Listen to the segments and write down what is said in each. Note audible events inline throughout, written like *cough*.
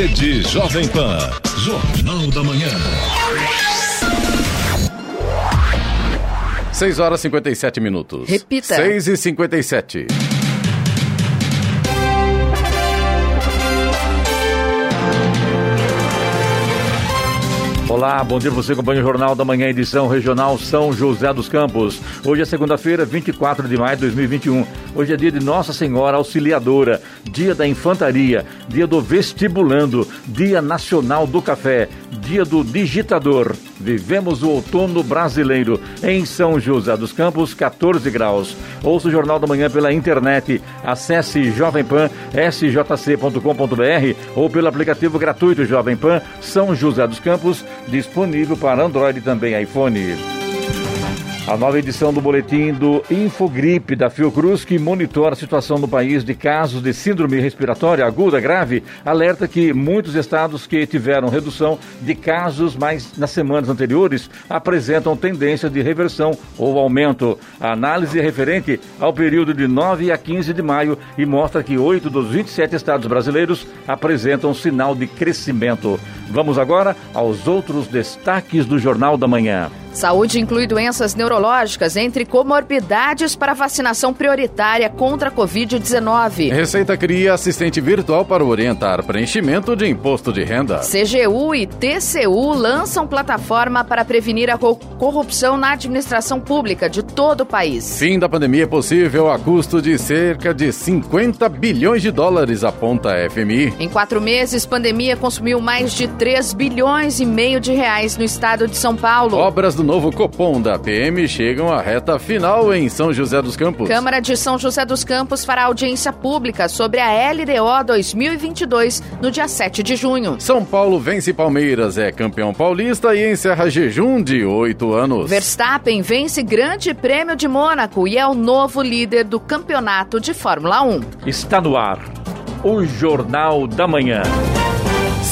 Rede Jovem Pan. Jornal da Manhã. 6 horas e 57 minutos. Repita. 6 e 57. Olá, bom dia você acompanha o Jornal da Manhã, edição regional São José dos Campos. Hoje é segunda-feira, 24 de maio de 2021. Hoje é dia de Nossa Senhora Auxiliadora, dia da Infantaria, dia do Vestibulando, dia nacional do café, dia do digitador. Vivemos o outono brasileiro em São José dos Campos, 14 graus. Ouça o Jornal da Manhã pela internet. Acesse Jovem Pan, sjc.com.br ou pelo aplicativo gratuito Jovem Pan São José dos Campos, disponível para Android e também iPhone. A nova edição do boletim do Infogripe da Fiocruz, que monitora a situação no país de casos de síndrome respiratória aguda grave, alerta que muitos estados que tiveram redução de casos, mas nas semanas anteriores apresentam tendência de reversão ou aumento. A análise é referente ao período de 9 a 15 de maio e mostra que 8 dos 27 estados brasileiros apresentam sinal de crescimento. Vamos agora aos outros destaques do Jornal da Manhã. Saúde inclui doenças neurológicas entre comorbidades para vacinação prioritária contra a Covid-19. Receita cria assistente virtual para orientar preenchimento de imposto de renda. CGU e TCU lançam plataforma para prevenir a corrupção na administração pública de todo o país. Fim da pandemia é possível a custo de cerca de 50 bilhões de dólares, aponta a FMI. Em quatro meses, pandemia consumiu mais de 3 bilhões e meio de reais no estado de São Paulo. Obras do novo Copom da PM chegam à reta final em São José dos Campos. Câmara de São José dos Campos fará audiência pública sobre a LDO 2022 no dia 7 de junho. São Paulo vence Palmeiras, é campeão paulista e encerra jejum de oito anos. Verstappen vence Grande Prêmio de Mônaco e é o novo líder do campeonato de Fórmula 1. Está no ar o Jornal da Manhã.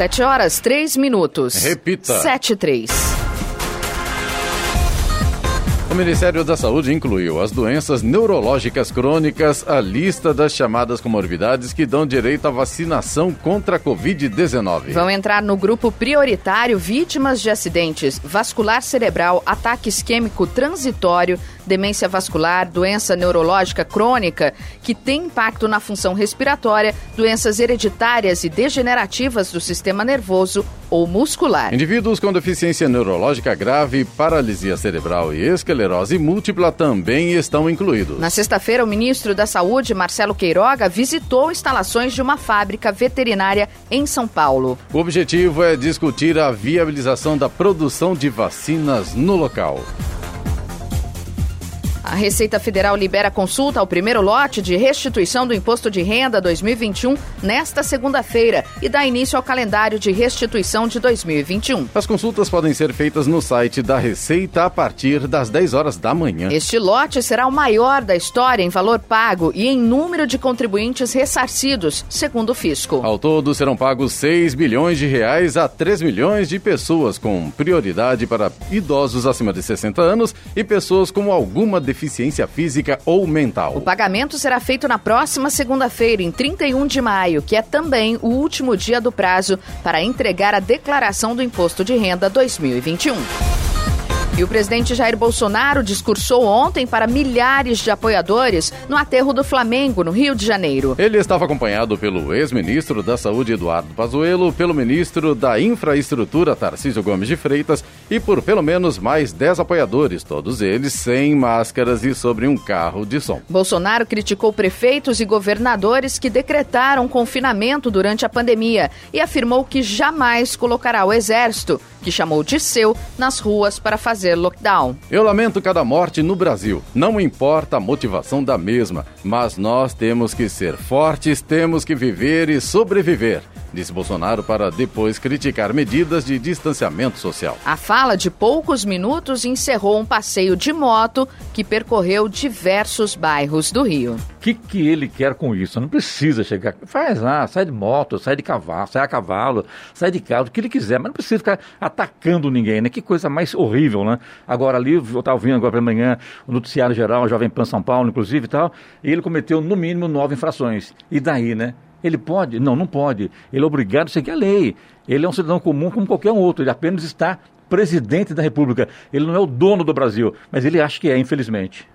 Sete horas, três minutos. Repita. Sete, três. O Ministério da Saúde incluiu as doenças neurológicas crônicas à lista das chamadas comorbidades que dão direito à vacinação contra a Covid-19. Vão entrar no grupo prioritário vítimas de acidentes vascular cerebral, ataque isquêmico transitório, demência vascular, doença neurológica crônica que tem impacto na função respiratória, doenças hereditárias e degenerativas do sistema nervoso ou muscular. Indivíduos com deficiência neurológica grave, paralisia cerebral e esclerose múltipla também estão incluídos. Na sexta-feira, o ministro da Saúde, Marcelo Queiroga, visitou instalações de uma fábrica veterinária em São Paulo. O objetivo é discutir a viabilização da produção de vacinas no local. A Receita Federal libera consulta ao primeiro lote de restituição do Imposto de Renda 2021 nesta segunda-feira e dá início ao calendário de restituição de 2021. As consultas podem ser feitas no site da Receita a partir das 10 horas da manhã. Este lote será o maior da história em valor pago e em número de contribuintes ressarcidos, segundo o fisco. Ao todo, serão pagos 6 bilhões de reais a 3 milhões de pessoas, com prioridade para idosos acima de 60 anos e pessoas com alguma deficiência deficiência física ou mental. O pagamento será feito na próxima segunda-feira, em 31 de maio, que é também o último dia do prazo para entregar a declaração do Imposto de Renda 2021. E o presidente Jair Bolsonaro discursou ontem para milhares de apoiadores no aterro do Flamengo, no Rio de Janeiro. Ele estava acompanhado pelo ex-ministro da Saúde, Eduardo Pazuello, pelo ministro da Infraestrutura, Tarcísio Gomes de Freitas, e por pelo menos mais 10 apoiadores, todos eles sem máscaras e sobre um carro de som. Bolsonaro criticou prefeitos e governadores que decretaram confinamento durante a pandemia e afirmou que jamais colocará o exército, que chamou de seu, nas ruas para fazer fazer lockdown. Eu lamento cada morte no Brasil. Não importa a motivação da mesma, mas nós temos que ser fortes, temos que viver e sobreviver. Disse Bolsonaro para depois criticar medidas de distanciamento social. A fala de poucos minutos encerrou um passeio de moto que percorreu diversos bairros do Rio. O que, que ele quer com isso? Não precisa chegar. Faz lá, sai de moto, sai de cavalo, sai a cavalo, sai de carro, o que ele quiser, mas não precisa ficar atacando ninguém, né? Que coisa mais horrível, né? Agora ali, eu estava ouvindo agora pela manhã o noticiário geral, Jovem Pan São Paulo, inclusive e tal, e ele cometeu no mínimo nove infrações. E daí, né? Ele pode? Não, não pode. Ele é obrigado a seguir a lei. Ele é um cidadão comum como qualquer outro. Ele apenas está presidente da República. Ele não é o dono do Brasil, mas ele acha que é, infelizmente.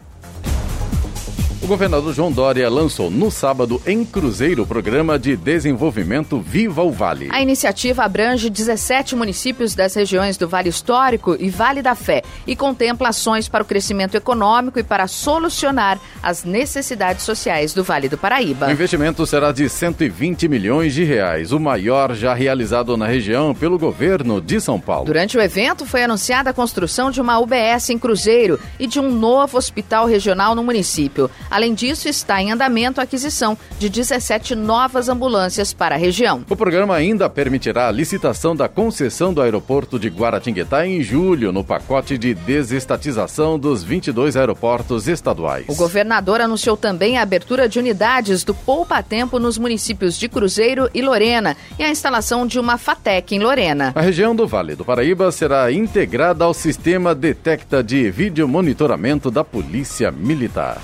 O governador João Dória lançou no sábado em Cruzeiro o programa de desenvolvimento Viva o Vale. A iniciativa abrange 17 municípios das regiões do Vale Histórico e Vale da Fé e contempla ações para o crescimento econômico e para solucionar as necessidades sociais do Vale do Paraíba. O investimento será de 120 milhões de reais, o maior já realizado na região pelo governo de São Paulo. Durante o evento foi anunciada a construção de uma UBS em Cruzeiro e de um novo hospital regional no município. Além disso, está em andamento a aquisição de 17 novas ambulâncias para a região. O programa ainda permitirá a licitação da concessão do aeroporto de Guaratinguetá em julho, no pacote de desestatização dos 22 aeroportos estaduais. O governador anunciou também a abertura de unidades do Poupa Tempo nos municípios de Cruzeiro e Lorena e a instalação de uma FATEC em Lorena. A região do Vale do Paraíba será integrada ao sistema Detecta de vídeo monitoramento da Polícia Militar.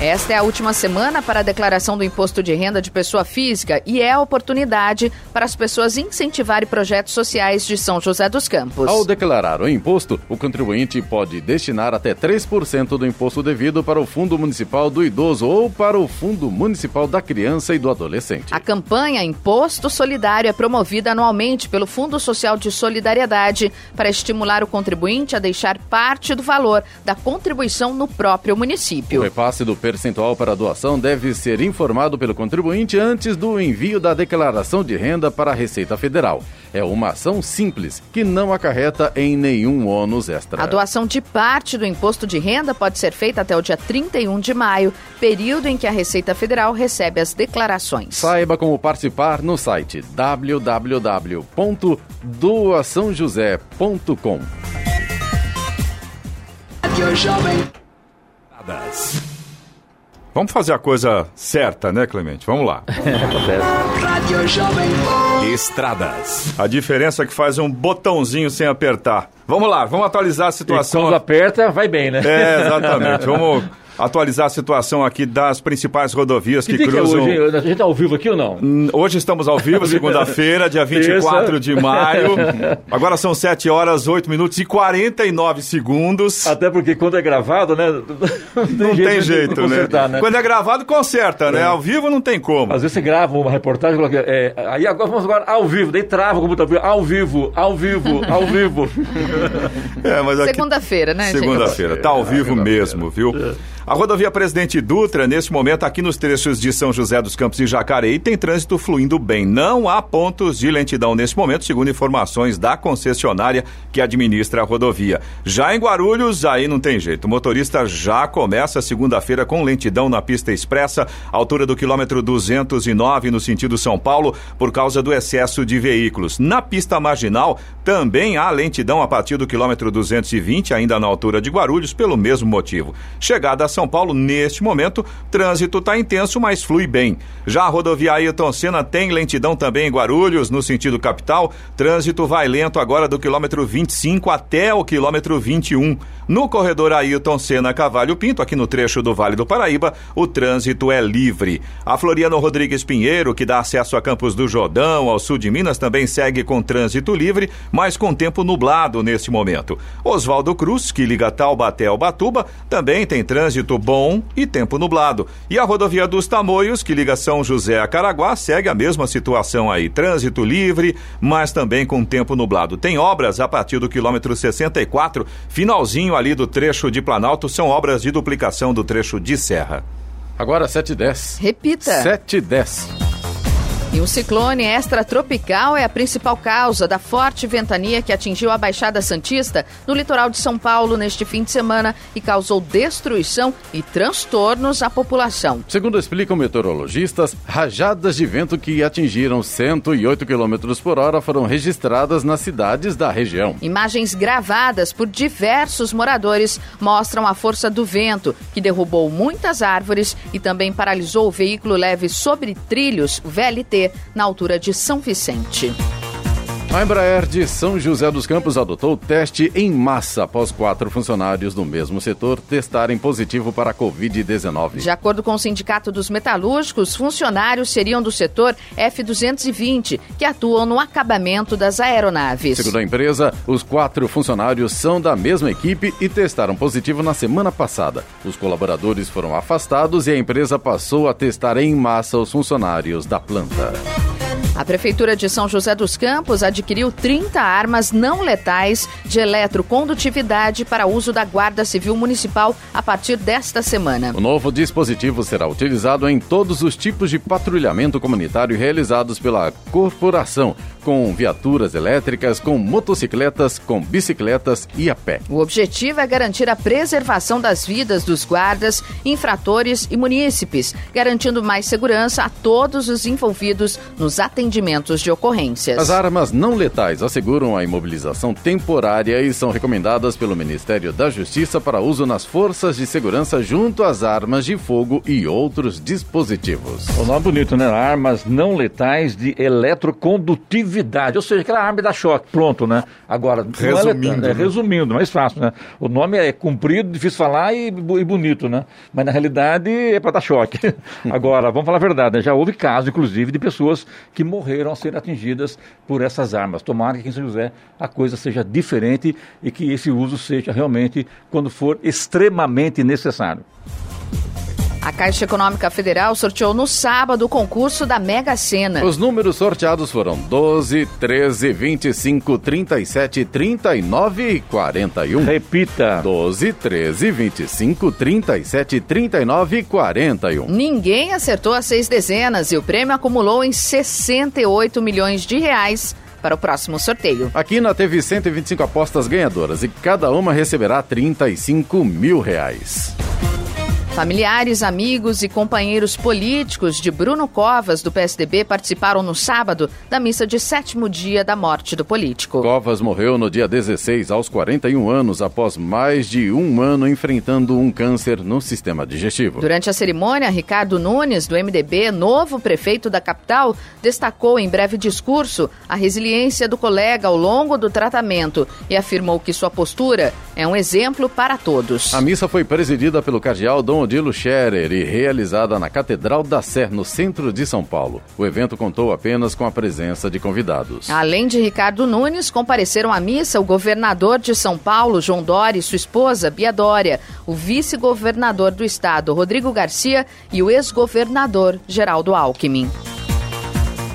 Esta é a última semana para a declaração do imposto de renda de pessoa física e é a oportunidade para as pessoas incentivarem projetos sociais de São José dos Campos. Ao declarar o imposto, o contribuinte pode destinar até 3% do imposto devido para o Fundo Municipal do Idoso ou para o Fundo Municipal da Criança e do Adolescente. A campanha Imposto Solidário é promovida anualmente pelo Fundo Social de Solidariedade para estimular o contribuinte a deixar parte do valor da contribuição no próprio município. O repasse do percentual para a doação deve ser informado pelo contribuinte antes do envio da declaração de renda para a Receita Federal. É uma ação simples que não acarreta em nenhum ônus extra. A doação de parte do imposto de renda pode ser feita até o dia 31 de maio, período em que a Receita Federal recebe as declarações. Saiba como participar no site www.doaçãojosé.com. Vamos fazer a coisa certa, né, Clemente? Vamos lá. *laughs* Estradas. A diferença é que faz um botãozinho sem apertar. Vamos lá, vamos atualizar a situação. E quando aperta, vai bem, né? É, exatamente. *laughs* Vamos atualizar a situação aqui das principais rodovias que, que cruzam. Que é hoje? A gente está ao vivo aqui ou não? Hoje estamos ao vivo, *laughs* segunda-feira, dia 24 de maio. *laughs* Agora são 7 horas, 8 minutos e 49 segundos. Até porque quando é gravado, né? *laughs* Não tem não jeito, tem jeito né? né? Quando é gravado, conserta, né? é. né? Ao vivo não tem como. Às vezes você grava uma reportagem, é, aí agora vamos agora ao vivo, daí trava o computador, ao vivo, ao vivo, ao vivo. É, mas aqui... Segunda-feira, né? Segunda-feira, tá ao vivo mesmo, viu? A rodovia Presidente Dutra, nesse momento, aqui nos trechos de São José dos Campos e Jacareí, tem trânsito fluindo bem. Não há pontos de lentidão nesse momento, segundo informações da concessionária que administra a rodovia. Já em Guarulhos, aí não tem jeito. O motorista já começa segunda-feira com lentidão na pista expressa, altura do quilômetro 209 no sentido São Paulo, por causa do excesso de veículos. Na pista marginal, também há lentidão a partir do quilômetro 220, ainda na altura de Guarulhos, pelo mesmo motivo. Chegada a São Paulo, neste momento, trânsito está intenso, mas flui bem. Já a rodovia Ailton Senna tem lentidão também em Guarulhos, no sentido capital. Trânsito vai lento agora do quilômetro 25 até o quilômetro 21. No corredor Ailton Senna Cavalho Pinto, aqui no trecho do Vale do Paraíba, o trânsito é livre. A Floriano Rodrigues Pinheiro, que dá acesso a Campos do Jordão, ao sul de Minas, também segue com trânsito livre, mas com tempo nublado neste momento. Oswaldo Cruz, que liga Taubaté ao Batuba, também tem trânsito bom e tempo nublado. E a rodovia dos Tamoios, que liga São José a Caraguá, segue a mesma situação aí. Trânsito livre, mas também com tempo nublado. Tem obras a partir do quilômetro 64, finalzinho ali do trecho de Planalto são obras de duplicação do trecho de Serra. Agora 7 e 10. Repita. 7 e 10. Um ciclone extratropical é a principal causa da forte ventania que atingiu a Baixada Santista no litoral de São Paulo neste fim de semana e causou destruição e transtornos à população. Segundo explicam meteorologistas, rajadas de vento que atingiram 108 km por hora foram registradas nas cidades da região. Imagens gravadas por diversos moradores mostram a força do vento, que derrubou muitas árvores e também paralisou o veículo leve sobre trilhos, VLT na altura de São Vicente. A Embraer de São José dos Campos adotou teste em massa após quatro funcionários do mesmo setor testarem positivo para a Covid-19. De acordo com o Sindicato dos Metalúrgicos, funcionários seriam do setor F-220, que atuam no acabamento das aeronaves. Segundo a empresa, os quatro funcionários são da mesma equipe e testaram positivo na semana passada. Os colaboradores foram afastados e a empresa passou a testar em massa os funcionários da planta. A Prefeitura de São José dos Campos adquiriu 30 armas não letais de eletrocondutividade para uso da Guarda Civil Municipal a partir desta semana. O novo dispositivo será utilizado em todos os tipos de patrulhamento comunitário realizados pela corporação, com viaturas elétricas, com motocicletas, com bicicletas e a pé. O objetivo é garantir a preservação das vidas dos guardas, infratores e munícipes, garantindo mais segurança a todos os envolvidos nos atendimentos atendimentos de ocorrências. As armas não letais asseguram a imobilização temporária e são recomendadas pelo Ministério da Justiça para uso nas forças de segurança junto às armas de fogo e outros dispositivos. O nome é bonito, né? Armas não letais de eletrocondutividade, ou seja, aquela arma da choque. Pronto, né? Agora, é resumindo, é, é, resumindo, mais fácil, né? O nome é comprido, difícil falar e, e bonito, né? Mas na realidade é para dar choque. *laughs* Agora, vamos falar a verdade, né? já houve casos, inclusive, de pessoas que morreram morreram a ser atingidas por essas armas. Tomara que em São José a coisa seja diferente e que esse uso seja realmente quando for extremamente necessário. A Caixa Econômica Federal sorteou no sábado o concurso da Mega Sena. Os números sorteados foram 12, 13, 25, 37, 39 e 41. Repita: 12, 13, 25, 37, 39 e 41. Ninguém acertou as seis dezenas e o prêmio acumulou em 68 milhões de reais para o próximo sorteio. A Quina teve 125 apostas ganhadoras e cada uma receberá 35 mil reais. Familiares, amigos e companheiros políticos de Bruno Covas, do PSDB, participaram no sábado da missa de sétimo dia da morte do político. Covas morreu no dia 16, aos 41 anos, após mais de um ano enfrentando um câncer no sistema digestivo. Durante a cerimônia, Ricardo Nunes, do MDB, novo prefeito da capital, destacou em breve discurso a resiliência do colega ao longo do tratamento e afirmou que sua postura é um exemplo para todos. A missa foi presidida pelo cardeal Dom Odilo Scherer e realizada na Catedral da Sé, no centro de São Paulo. O evento contou apenas com a presença de convidados. Além de Ricardo Nunes, compareceram à missa o governador de São Paulo, João Dória, e sua esposa, Bia Dória, o vice-governador do estado, Rodrigo Garcia, e o ex-governador, Geraldo Alckmin.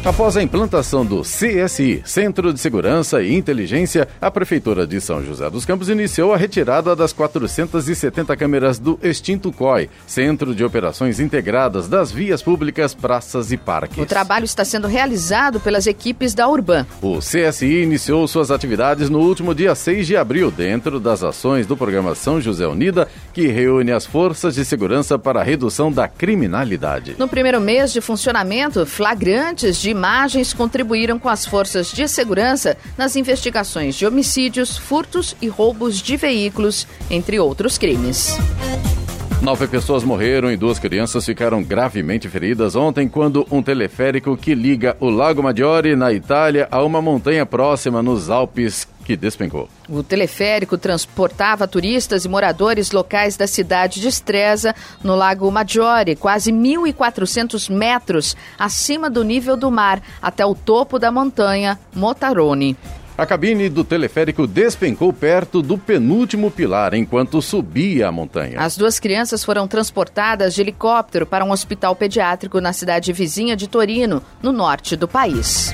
Após a implantação do CSI, Centro de Segurança e Inteligência, a Prefeitura de São José dos Campos iniciou a retirada das 470 câmeras do extinto COI, Centro de Operações Integradas das Vias Públicas, Praças e Parques. O trabalho está sendo realizado pelas equipes da Urban. O CSI iniciou suas atividades no último dia 6 de abril, dentro das ações do programa São José Unida, que reúne as forças de segurança para a redução da criminalidade. No primeiro mês de funcionamento, flagrantes de imagens contribuíram com as forças de segurança nas investigações de homicídios, furtos e roubos de veículos, entre outros crimes. Nove pessoas morreram e duas crianças ficaram gravemente feridas ontem quando um teleférico que liga o Lago Maggiore, na Itália, a uma montanha próxima nos Alpes que despencou. O teleférico transportava turistas e moradores locais da cidade de Stresa, no Lago Maggiore, quase 1.400 metros acima do nível do mar, até o topo da montanha Motarone. A cabine do teleférico despencou perto do penúltimo pilar enquanto subia a montanha. As duas crianças foram transportadas de helicóptero para um hospital pediátrico na cidade vizinha de Torino, no norte do país.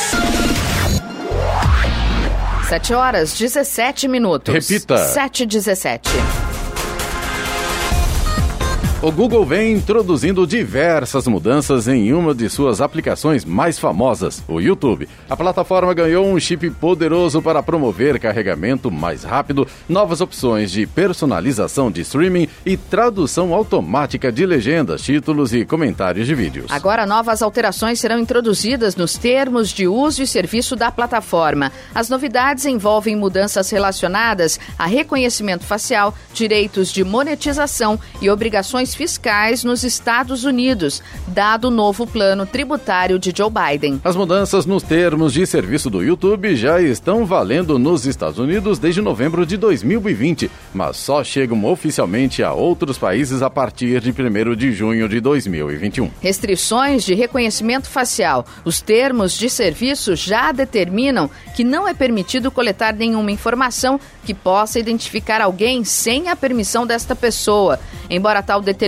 7 horas 17 minutos. Repita. 7 e 17. O Google vem introduzindo diversas mudanças em uma de suas aplicações mais famosas, o YouTube. A plataforma ganhou um chip poderoso para promover carregamento mais rápido, novas opções de personalização de streaming e tradução automática de legendas, títulos e comentários de vídeos. Agora, novas alterações serão introduzidas nos termos de uso e serviço da plataforma. As novidades envolvem mudanças relacionadas a reconhecimento facial, direitos de monetização e obrigações fiscais nos Estados Unidos, dado o novo plano tributário de Joe Biden. As mudanças nos termos de serviço do YouTube já estão valendo nos Estados Unidos desde novembro de 2020, mas só chegam oficialmente a outros países a partir de 1 de junho de 2021. Restrições de reconhecimento facial. Os termos de serviço já determinam que não é permitido coletar nenhuma informação que possa identificar alguém sem a permissão desta pessoa. Embora tal determinação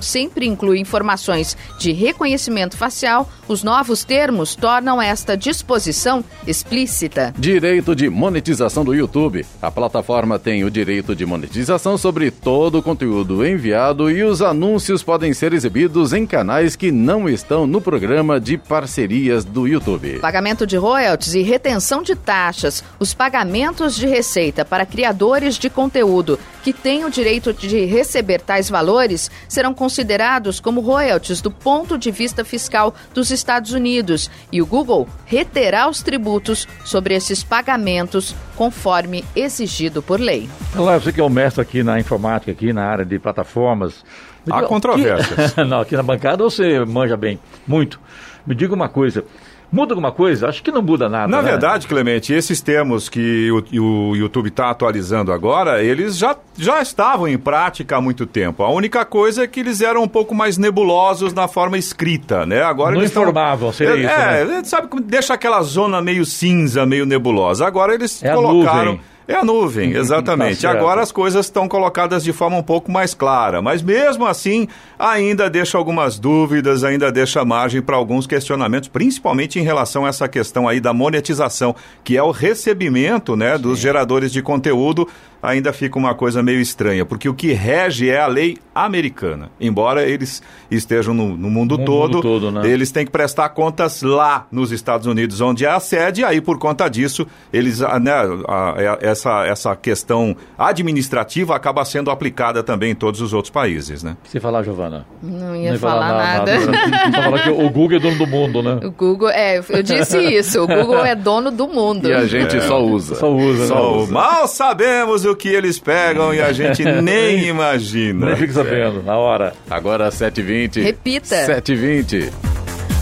sempre inclui informações de reconhecimento facial, os novos termos tornam esta disposição explícita. Direito de monetização do YouTube. A plataforma tem o direito de monetização sobre todo o conteúdo enviado e os anúncios podem ser exibidos em canais que não estão no programa de parcerias do YouTube. Pagamento de royalties e retenção de taxas. Os pagamentos de receita para criadores de conteúdo que têm o direito de receber tais valores serão considerados como royalties do ponto de vista fiscal dos Estados Unidos e o Google reterá os tributos sobre esses pagamentos conforme exigido por lei. Olá, você que é o mestre aqui na informática, aqui na área de plataformas. Há controvérsias. *laughs* que- Não, aqui na bancada você manja bem, muito. Me diga uma coisa. Muda alguma coisa? Acho que não muda nada. Na né? verdade, Clemente, esses termos que o, o YouTube está atualizando agora, eles já, já estavam em prática há muito tempo. A única coisa é que eles eram um pouco mais nebulosos na forma escrita, né? Agora Não eles tão- informavam, seria é, isso, É, sabe como deixa aquela zona meio cinza, meio nebulosa. Agora eles É a colocaram. nuvem. É a nuvem, *laughs* exatamente. Tá. Agora as coisas estão colocadas de forma um pouco mais clara, mas mesmo assim ainda deixa algumas dúvidas, ainda deixa margem para alguns questionamentos, principalmente em relação a essa questão aí da monetização, que é o recebimento, né, dos geradores de conteúdo. Ainda fica uma coisa meio estranha, porque o que rege é a lei americana. Embora eles estejam no, no mundo No todo, mundo todo, né? eles têm que prestar contas lá nos Estados Unidos, onde é a sede, e aí por conta disso, eles, né, a- a- essa, essa questão administrativa acaba sendo aplicada também em todos os outros países, né? O que você falar, Giovana? Não ia falar nada. *laughs* Você falou que o Google é dono do mundo, né? O Google, é, eu disse isso, o Google é dono do mundo. E a gente só usa. Só usa, Só né? mal sabemos o que eles pegam e a gente *laughs* nem imagina. Nem fique sabendo, na hora. Agora 7h20. Repita. 7h20.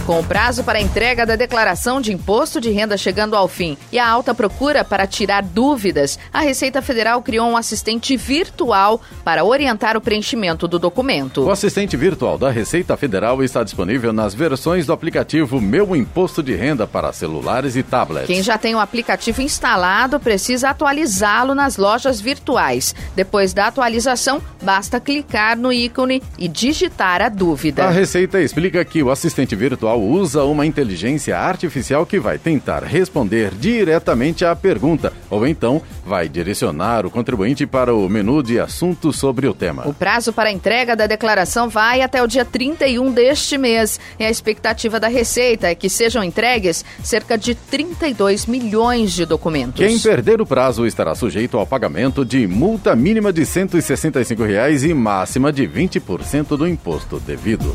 Com o prazo para a entrega da declaração de imposto de renda chegando ao fim e a alta procura para tirar dúvidas, a Receita Federal criou um assistente virtual para orientar o preenchimento do documento. O assistente virtual da Receita Federal está disponível nas versões do aplicativo Meu Imposto de Renda para celulares e tablets. Quem já tem o aplicativo instalado precisa atualizá-lo nas lojas virtuais. Depois da atualização, basta clicar no ícone e digitar a dúvida. A Receita explica que o assistente virtual usa uma inteligência artificial que vai tentar responder diretamente à pergunta, ou então vai direcionar o contribuinte para o menu de assuntos sobre o tema. O prazo para a entrega da declaração vai até o dia 31 deste mês. E a expectativa da Receita é que sejam entregues cerca de 32 milhões de documentos. Quem perder o prazo estará sujeito ao pagamento de multa mínima de 165 reais e máxima de 20% do imposto devido.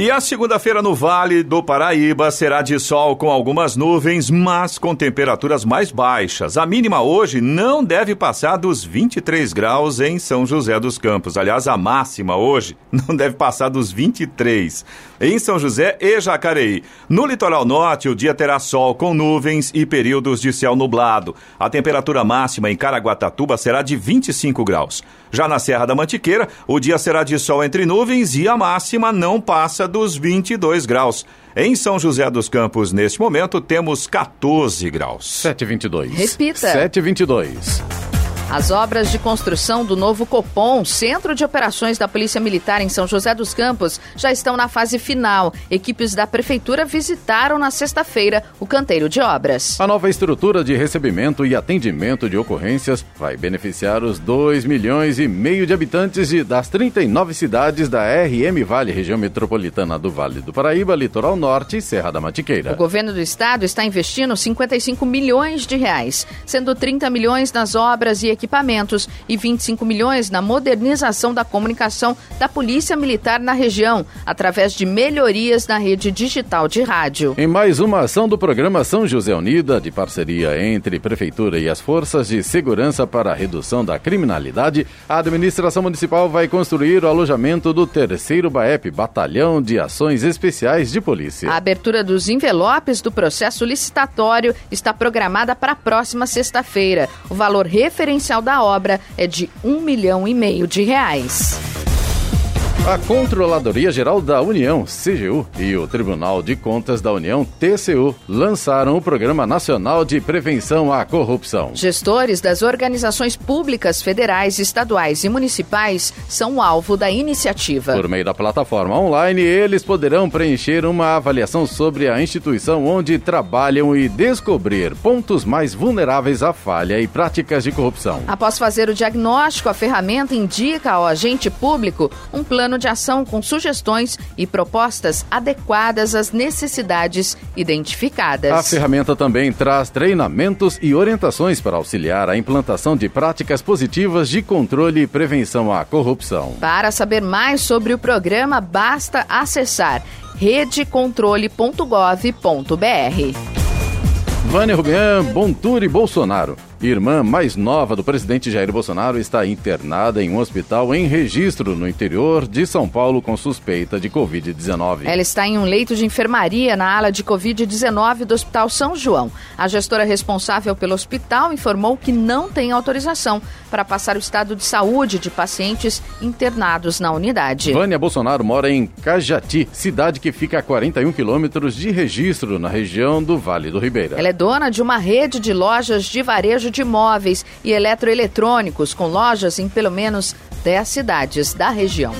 E a segunda-feira no Vale do Paraíba será de sol com algumas nuvens, mas com temperaturas mais baixas. A mínima hoje não deve passar dos 23 graus em São José dos Campos. Aliás, a máxima hoje *laughs* não deve passar dos 23 em São José e Jacareí. No litoral norte, o dia terá sol com nuvens e períodos de céu nublado. A temperatura máxima em Caraguatatuba será de 25 graus. Já na Serra da Mantiqueira, o dia será de sol entre nuvens e a máxima não passa dos 22 graus. Em São José dos Campos, neste momento, temos 14 graus. 722. Repita. 722. As obras de construção do novo Copom, Centro de Operações da Polícia Militar em São José dos Campos, já estão na fase final. Equipes da Prefeitura visitaram na sexta-feira o canteiro de obras. A nova estrutura de recebimento e atendimento de ocorrências vai beneficiar os 2 milhões e meio de habitantes de, das 39 cidades da RM Vale, região metropolitana do Vale do Paraíba, Litoral Norte e Serra da Mantiqueira. O governo do estado está investindo 55 milhões de reais, sendo 30 milhões nas obras e equipamentos e 25 milhões na modernização da comunicação da Polícia Militar na região, através de melhorias na rede digital de rádio. Em mais uma ação do programa São José Unida, de parceria entre Prefeitura e as Forças de Segurança para a Redução da Criminalidade, a administração municipal vai construir o alojamento do terceiro BAEP, Batalhão de Ações Especiais de Polícia. A abertura dos envelopes do processo licitatório está programada para a próxima sexta-feira. O valor referencial da obra é de um milhão e meio de reais. A Controladoria Geral da União, CGU, e o Tribunal de Contas da União, TCU, lançaram o Programa Nacional de Prevenção à Corrupção. Gestores das organizações públicas federais, estaduais e municipais são alvo da iniciativa. Por meio da plataforma online, eles poderão preencher uma avaliação sobre a instituição onde trabalham e descobrir pontos mais vulneráveis à falha e práticas de corrupção. Após fazer o diagnóstico, a ferramenta indica ao agente público um plano de ação com sugestões e propostas adequadas às necessidades identificadas. A ferramenta também traz treinamentos e orientações para auxiliar a implantação de práticas positivas de controle e prevenção à corrupção. Para saber mais sobre o programa, basta acessar redecontrole.gov.br. Vânia Rubian, Bontur e Bolsonaro. Irmã mais nova do presidente Jair Bolsonaro está internada em um hospital em registro no interior de São Paulo com suspeita de Covid-19. Ela está em um leito de enfermaria na ala de Covid-19 do Hospital São João. A gestora responsável pelo hospital informou que não tem autorização para passar o estado de saúde de pacientes internados na unidade. Vânia Bolsonaro mora em Cajati, cidade que fica a 41 quilômetros de registro na região do Vale do Ribeira. Ela é dona de uma rede de lojas de varejo de imóveis e eletroeletrônicos, com lojas em pelo menos 10 cidades da região.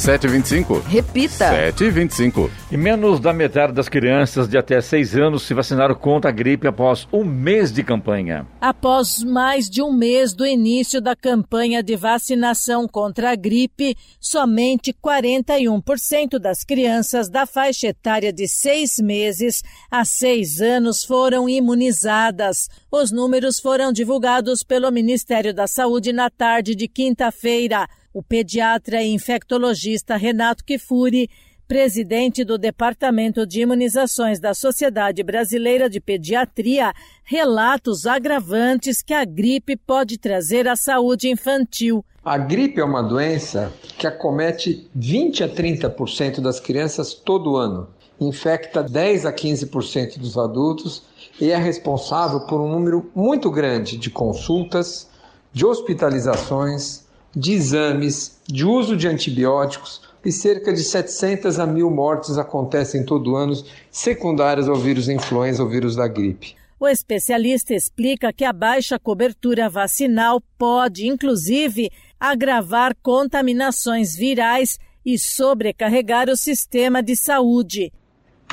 7h25. Repita. 7h25. E menos da metade das crianças de até 6 anos se vacinaram contra a gripe após um mês de campanha. Após mais de um mês do início da campanha de vacinação contra a gripe, somente 41% das crianças da faixa etária de 6 meses a 6 anos foram imunizadas. Os números foram divulgados pelo Ministério da Saúde na tarde de quinta-feira. O pediatra e infectologista Renato Kifuri, presidente do Departamento de Imunizações da Sociedade Brasileira de Pediatria, relata os agravantes que a gripe pode trazer à saúde infantil. A gripe é uma doença que acomete 20 a 30% das crianças todo ano, infecta 10 a 15% dos adultos e é responsável por um número muito grande de consultas, de hospitalizações, de exames, de uso de antibióticos e cerca de 700 a mil mortes acontecem todo ano secundárias ao vírus influenza ou vírus da gripe. O especialista explica que a baixa cobertura vacinal pode, inclusive, agravar contaminações virais e sobrecarregar o sistema de saúde.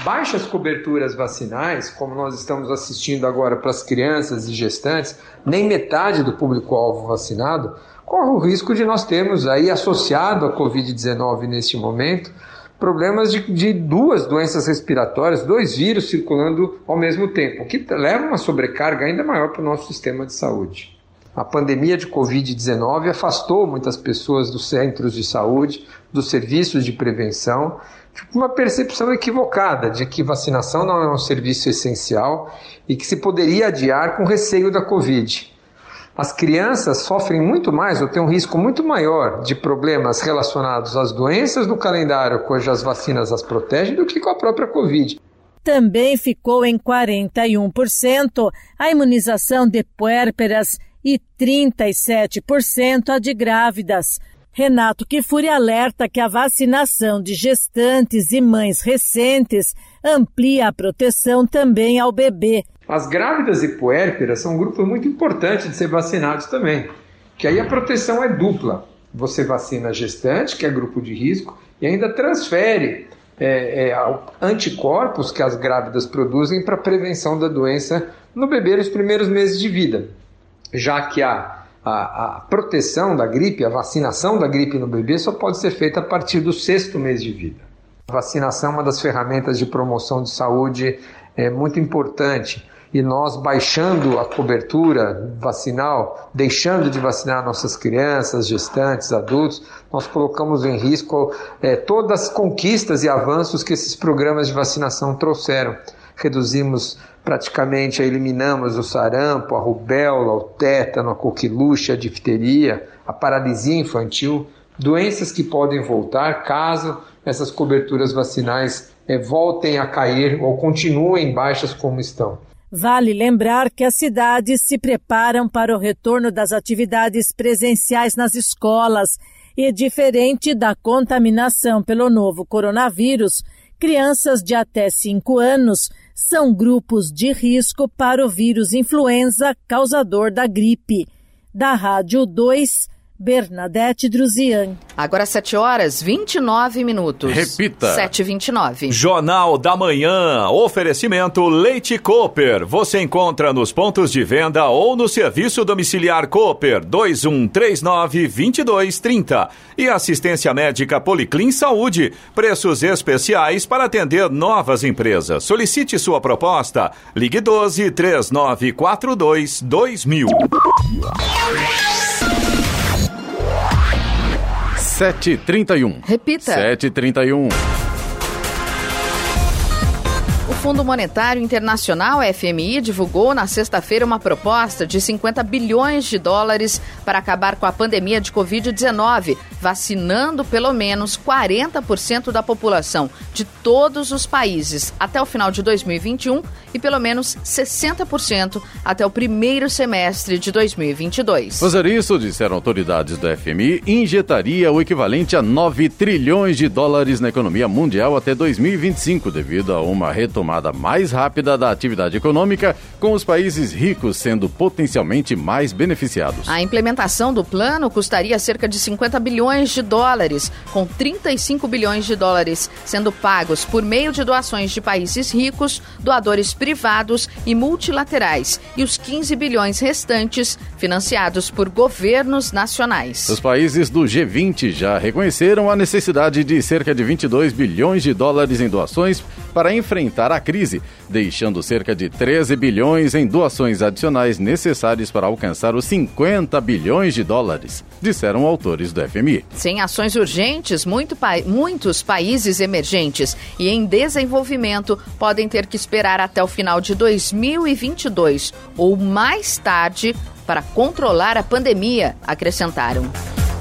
Baixas coberturas vacinais, como nós estamos assistindo agora para as crianças e gestantes, nem metade do público-alvo vacinado, corre o risco de nós termos aí associado à Covid-19 neste momento problemas de, de, duas doenças respiratórias, dois vírus circulando ao mesmo tempo, o que leva uma sobrecarga ainda maior para o nosso sistema de saúde. A pandemia de Covid-19 afastou muitas pessoas dos centros de saúde, dos serviços de prevenção, uma percepção equivocada de que vacinação não é um serviço essencial e que se poderia adiar com receio da Covid. As crianças sofrem muito mais ou têm um risco muito maior de problemas relacionados às doenças do calendário cujas vacinas as protegem do que com a própria Covid. Também ficou em 41% a imunização de puérperas e 37% a de grávidas. Renato Kifuri alerta que a vacinação de gestantes e mães recentes amplia a proteção também ao bebê. As grávidas e puérperas são um grupo muito importante de ser vacinados também, que aí a proteção é dupla. Você vacina a gestante, que é grupo de risco, e ainda transfere é, é, anticorpos que as grávidas produzem para prevenção da doença no bebê nos primeiros meses de vida já que a, a, a, proteção da gripe, a vacinação da gripe no bebê só pode ser feita a partir do sexto mês de vida. A vacinação é uma das ferramentas de promoção de saúde é, muito importante e nós baixando a cobertura vacinal, deixando de vacinar nossas crianças, gestantes, adultos, nós colocamos em risco é, todas as conquistas e avanços que esses programas de vacinação trouxeram. Reduzimos praticamente eliminamos o sarampo, a rubéola, o tétano, a coqueluche, a difteria, a paralisia infantil, doenças que podem voltar caso essas coberturas vacinais eh, voltem a cair ou continuem baixas como estão. Vale lembrar que as cidades se preparam para o retorno das atividades presenciais nas escolas e, diferente da contaminação pelo novo coronavírus, crianças de até 5 anos são grupos de risco para o vírus influenza causador da gripe. Da Rádio 2, Bernadette Druzian. Agora 7 horas 29 minutos. Repita. 7h29. Jornal da Manhã. Oferecimento Leite Cooper. Você encontra nos pontos de venda ou no serviço domiciliar Cooper 2139-2230. E assistência médica Policlin Saúde. Preços especiais para atender novas empresas. Solicite sua proposta. Ligue 12 3942 2000. 7h31. Repita. 7h31. Fundo Monetário Internacional, FMI, divulgou na sexta-feira uma proposta de 50 bilhões de dólares para acabar com a pandemia de Covid-19, vacinando pelo menos 40% da população de todos os países até o final de 2021 e pelo menos 60% até o primeiro semestre de 2022. Fazer isso, disseram autoridades do FMI, injetaria o equivalente a 9 trilhões de dólares na economia mundial até 2025, devido a uma retomada mais rápida da atividade econômica, com os países ricos sendo potencialmente mais beneficiados. A implementação do plano custaria cerca de 50 bilhões de dólares, com 35 bilhões de dólares sendo pagos por meio de doações de países ricos, doadores privados e multilaterais, e os 15 bilhões restantes financiados por governos nacionais. Os países do G20 já reconheceram a necessidade de cerca de 22 bilhões de dólares em doações para enfrentar a crise, deixando cerca de 13 bilhões em doações adicionais necessárias para alcançar os 50 bilhões de dólares, disseram autores do FMI. Sem ações urgentes, muito pa muitos países emergentes e em desenvolvimento podem ter que esperar até o final de 2022 ou mais tarde para controlar a pandemia, acrescentaram.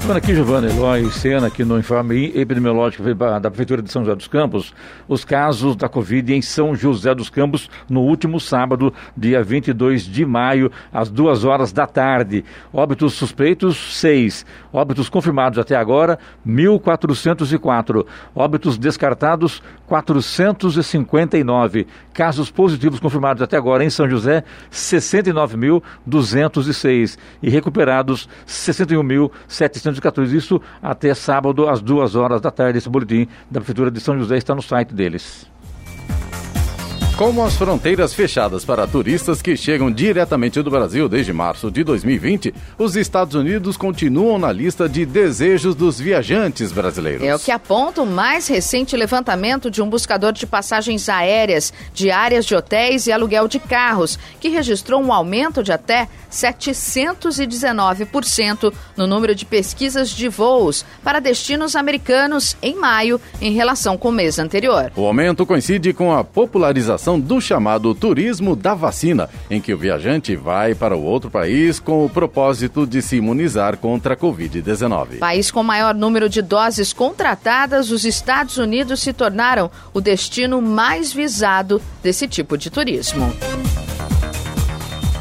Olha aqui, Giovanni Eloy Sena, aqui no informe epidemiológico da Prefeitura de São José dos Campos, os casos da Covid em São José dos Campos no último sábado, dia 22 de maio, às duas horas da tarde. Óbitos suspeitos, seis. Óbitos confirmados até agora, 1.404. Óbitos descartados, 459. Casos positivos confirmados até agora em São José, 69.206. E recuperados, 61.700. 1914. Isso até sábado, às duas horas da tarde. Esse boletim da Prefeitura de São José está no site deles. Com as fronteiras fechadas para turistas que chegam diretamente do Brasil desde março de 2020, os Estados Unidos continuam na lista de desejos dos viajantes brasileiros. É o que aponta o mais recente levantamento de um buscador de passagens aéreas, diárias de hotéis e aluguel de carros, que registrou um aumento de até 719% no número de pesquisas de voos para destinos americanos em maio, em relação com o mês anterior. O aumento coincide com a popularização do chamado turismo da vacina, em que o viajante vai para o outro país com o propósito de se imunizar contra a Covid-19. País com maior número de doses contratadas, os Estados Unidos se tornaram o destino mais visado desse tipo de turismo.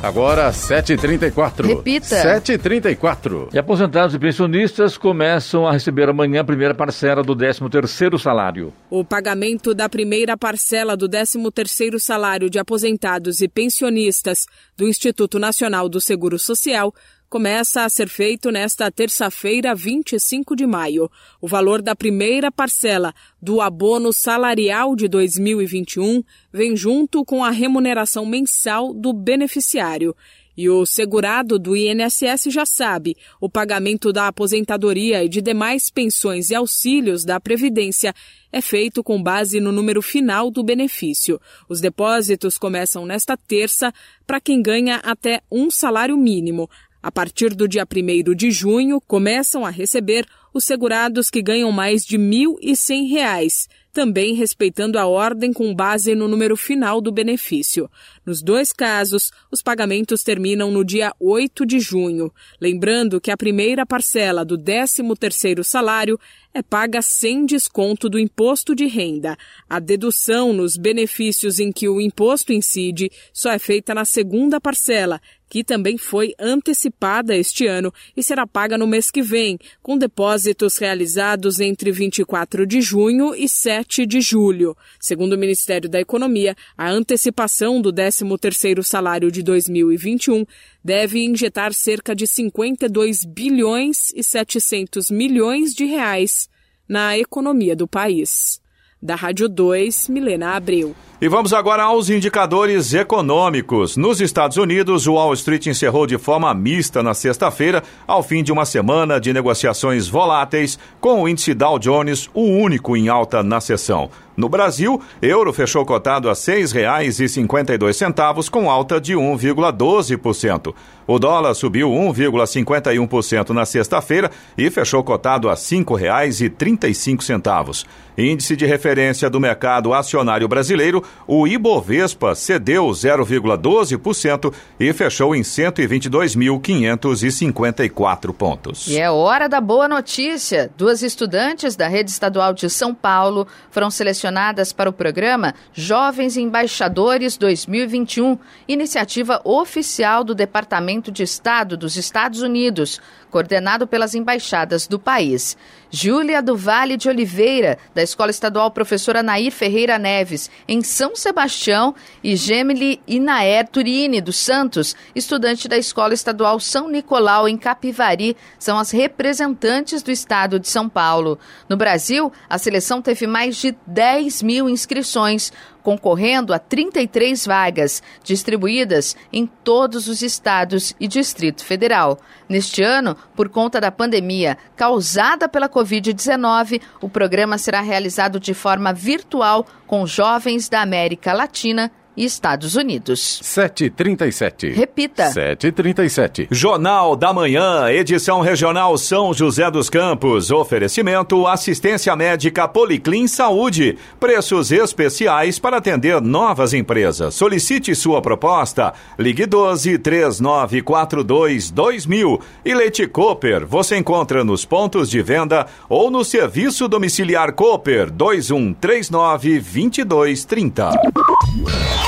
Agora 7h34. Repita. 7h34. E aposentados e pensionistas começam a receber amanhã a primeira parcela do 13º salário. O pagamento da primeira parcela do 13º salário de aposentados e pensionistas do Instituto Nacional do Seguro Social começa a ser feito nesta terça-feira, 25 de maio. O valor da primeira parcela do abono salarial de 2021 vem junto com a remuneração mensal do beneficiário. E o segurado do INSS já sabe, o pagamento da aposentadoria e de demais pensões e auxílios da Previdência é feito com base no número final do benefício. Os depósitos começam nesta terça para quem ganha até um salário mínimo. A partir do dia 1 de junho, começam a receber os segurados que ganham mais de R$ 1.100, também respeitando a ordem com base no número final do benefício. Nos dois casos, os pagamentos terminam no dia 8 de junho. Lembrando que a primeira parcela do 13º salário é paga sem desconto do imposto de renda. A dedução nos benefícios em que o imposto incide só é feita na segunda parcela, que também foi antecipada este ano e será paga no mês que vem, com depósitos realizados entre 24 de junho e 7 de julho. Segundo o Ministério da Economia, a antecipação do 13º salário de 2021 deve injetar cerca de 52 bilhões e 700 milhões de reais na economia do país. Da Rádio 2, Milena Abreu. E vamos agora aos indicadores econômicos. Nos Estados Unidos, o Wall Street encerrou de forma mista na sexta-feira, ao fim de uma semana de negociações voláteis, com o índice Dow Jones o único em alta na sessão. No Brasil, euro fechou cotado a R$ 6,52, com alta de 1,12%. O dólar subiu 1,51% na sexta-feira e fechou cotado a R$ 5,35. Índice de referência do mercado acionário brasileiro, o Ibovespa cedeu 0,12% e fechou em 122.554 pontos. E é hora da boa notícia. Duas estudantes da rede estadual de São Paulo foram selecionadas para o programa Jovens Embaixadores 2021, iniciativa oficial do Departamento de Estado dos Estados Unidos, coordenado pelas embaixadas do país. Júlia do Vale de Oliveira, da Escola Estadual Professora Nair Ferreira Neves, em São Sebastião, e Gemily Inaer Turini dos Santos, estudante da Escola Estadual São Nicolau, em Capivari, são as representantes do estado de São Paulo. No Brasil, a seleção teve mais de 10 mil inscrições, concorrendo a 33 vagas, distribuídas em todos os estados e Distrito Federal. Neste ano, por conta da pandemia causada pela Covid-19, o programa será realizado de forma virtual com jovens da América Latina e Estados Unidos. 7h37. Repita. 7h37. Jornal da Manhã, edição regional São José dos Campos. Oferecimento assistência médica Policlin Saúde. Preços especiais para atender novas empresas. Solicite sua proposta. Ligue 12 3942 2000. E Leite Cooper, você encontra nos pontos de venda ou no serviço domiciliar Cooper 2139 2230.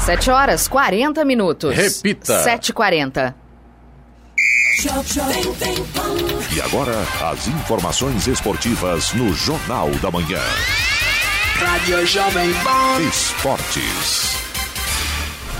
Sete horas, 40 minutos. Repita. 7h40. E agora, as informações esportivas no Jornal da Manhã. Rádio Jovem Pan. Esportes.